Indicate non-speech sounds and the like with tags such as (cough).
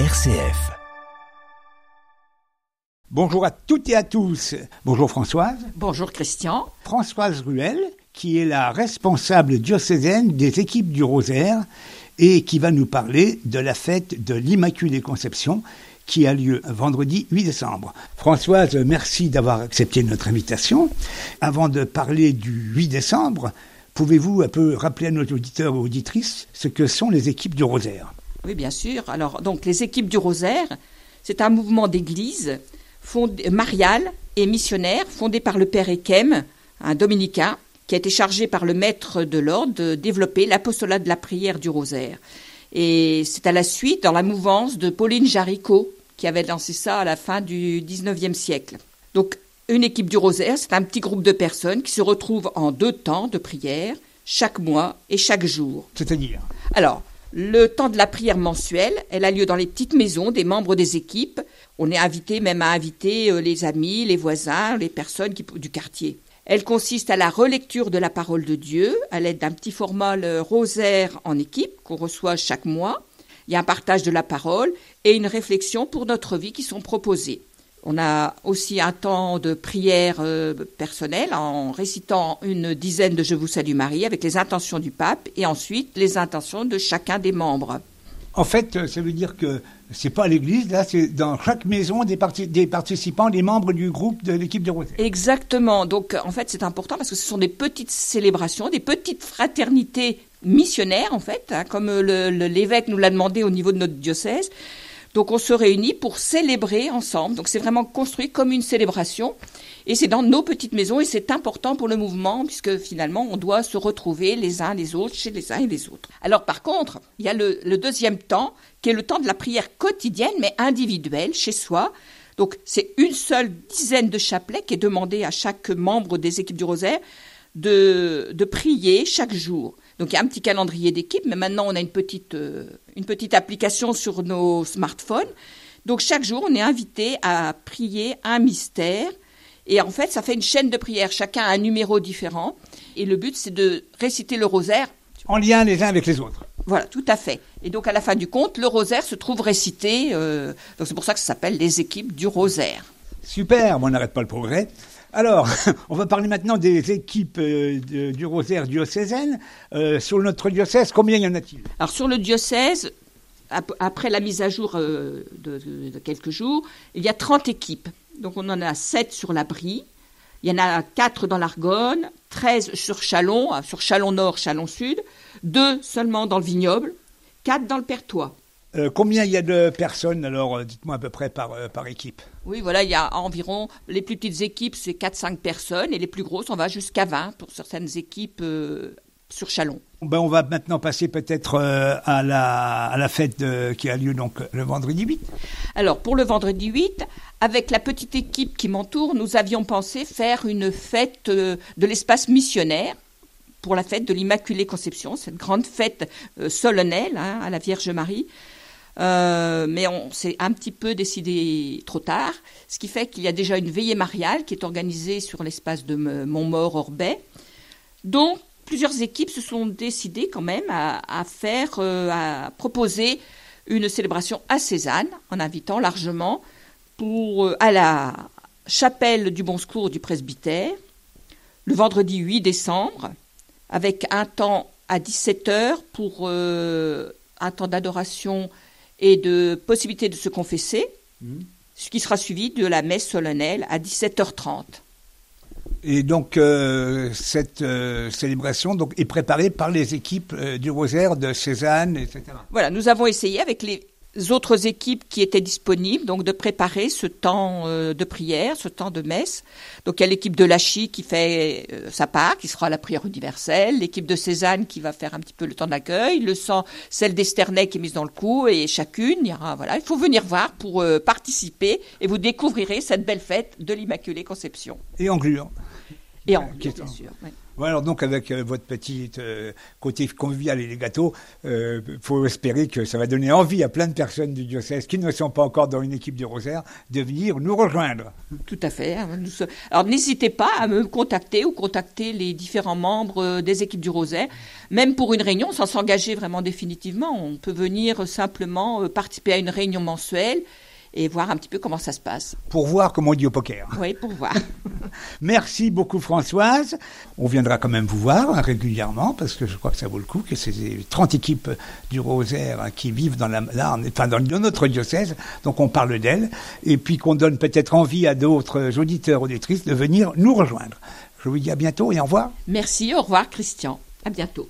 RCF. Bonjour à toutes et à tous. Bonjour Françoise. Bonjour Christian. Françoise Ruel, qui est la responsable diocésaine des équipes du Rosaire et qui va nous parler de la fête de l'Immaculée Conception qui a lieu vendredi 8 décembre. Françoise, merci d'avoir accepté notre invitation. Avant de parler du 8 décembre, pouvez-vous un peu rappeler à nos auditeurs et auditrices ce que sont les équipes du Rosaire? Oui, bien sûr. Alors, donc, les équipes du Rosaire, c'est un mouvement d'église marial et missionnaire fondé par le père Ekem, un dominicain, qui a été chargé par le maître de l'ordre de développer l'apostolat de la prière du Rosaire. Et c'est à la suite, dans la mouvance de Pauline Jaricot, qui avait lancé ça à la fin du XIXe siècle. Donc, une équipe du Rosaire, c'est un petit groupe de personnes qui se retrouvent en deux temps de prière, chaque mois et chaque jour. C'est-à-dire? Alors, le temps de la prière mensuelle, elle a lieu dans les petites maisons des membres des équipes. On est invité même à inviter euh, les amis, les voisins, les personnes du quartier. Elle consiste à la relecture de la parole de Dieu à l'aide d'un petit format rosaire en équipe qu'on reçoit chaque mois. Il y a un partage de la parole et une réflexion pour notre vie qui sont proposées. On a aussi un temps de prière euh, personnelle en récitant une dizaine de Je vous salue Marie avec les intentions du pape et ensuite les intentions de chacun des membres. En fait, ça veut dire que c'est pas à l'église, là, c'est dans chaque maison des, des, participants, des membres du groupe de l'équipe de Rosaire. Exactement. Donc, en fait, c'est important parce que ce sont des petites célébrations, des petites fraternités missionnaires, en fait, hein, comme l'évêque nous l'a demandé au niveau de notre diocèse. Donc on se réunit pour célébrer ensemble. Donc c'est vraiment construit comme une célébration. Et c'est dans nos petites maisons et c'est important pour le mouvement puisque finalement on doit se retrouver les uns les autres chez les uns et les autres. Alors par contre, il y a le, deuxième temps qui est le temps de la prière quotidienne mais individuelle chez soi. Donc c'est une seule dizaine de chapelets qui est demandé à chaque membre des équipes du rosaire de prier chaque jour. Donc il y a un petit calendrier d'équipe, mais maintenant on a une petite, euh, une petite application sur nos smartphones. Donc chaque jour, on est invité à prier un mystère. Et en fait, ça fait une chaîne de prières. Chacun a un numéro différent. Et le but, c'est de réciter le rosaire. En lien les uns avec les autres. Voilà, tout à fait. Et donc à la fin du compte, le rosaire se trouve récité. Euh, donc c'est pour ça que ça s'appelle les équipes du rosaire. Super, on n'arrête pas le progrès. Alors, (laughs) on va parler maintenant des équipes euh, du Rosaire diocésaine. Euh, sur notre diocèse, combien y en a-t-il? Alors, sur le diocèse, après la mise à jour euh, de, quelques jours, il y a 30 équipes. Donc, on en a 7 sur la Brie, il y en a 4 dans l'Argonne, 13 sur Chalon, sur Chalon Nord, Chalon Sud, 2 seulement dans le Vignoble, 4 dans le Pertois. Euh, combien il y a de personnes, alors, euh, dites-moi à peu près par, euh, par équipe Oui, voilà, il y a environ, les plus petites équipes, c'est 4-5 personnes, et les plus grosses, on va jusqu'à 20 pour certaines équipes sur Chalon. Ben, on va maintenant passer peut-être à, la, à la fête qui a lieu donc le vendredi 8. Alors, pour le vendredi 8, avec la petite équipe qui m'entoure, nous avions pensé faire une fête de l'espace missionnaire pour la fête de l'Immaculée Conception, cette grande fête solennelle hein, à la Vierge Marie. Euh, mais on s'est un petit peu décidé trop tard, ce qui fait qu'il y a déjà une veillée mariale qui est organisée sur l'espace de Montmort-Orbais, dont plusieurs équipes se sont décidées quand même à, faire, euh, à proposer une célébration à Cézanne, en invitant largement pour, euh, à la chapelle du Bon Secours du presbytère, le vendredi 8 décembre, avec un temps à 17h pour un temps d'adoration et de possibilité de se confesser, mmh. ce qui sera suivi de la messe solennelle à 17h30. Et donc euh, cette euh, célébration donc, est préparée par les équipes euh, du Rosaire, de Cézanne, etc. Voilà, nous avons essayé avec les autres équipes qui étaient disponibles, donc de préparer ce temps euh, de prière, ce temps de messe. Donc il y a l'équipe de Lachy qui fait euh, sa part, qui sera la prière universelle, l'équipe de Cézanne qui va faire un petit peu le temps d'accueil, le sang, celle d'Esternay qui est mise dans le coup, et chacune, il y aura, voilà, il faut venir voir pour euh, participer, et vous découvrirez cette belle fête de l'Immaculée Conception. Et en Et en bien sûr. Alors donc avec euh, votre petit euh, côté convivial et les gâteaux, il euh, faut espérer que ça va donner envie à plein de personnes du diocèse qui ne sont pas encore dans une équipe du Rosaire de venir nous rejoindre. Tout à fait. Hein, alors n'hésitez pas à me contacter ou contacter les différents membres des équipes du Rosaire, même pour une réunion, sans s'engager vraiment définitivement. On peut venir simplement participer à une réunion mensuelle et voir un petit peu comment ça se passe. Pour voir comment on dit au poker. Oui, pour voir. (laughs) Merci beaucoup Françoise. On viendra quand même vous voir hein, régulièrement parce que je crois que ça vaut le coup, que ces 30 équipes du Rosaire hein, qui vivent dans, la, enfin dans notre diocèse, donc on parle d'elles, et puis qu'on donne peut-être envie à d'autres auditeurs, auditrices de venir nous rejoindre. Je vous dis à bientôt et au revoir. Merci, au revoir Christian. À bientôt.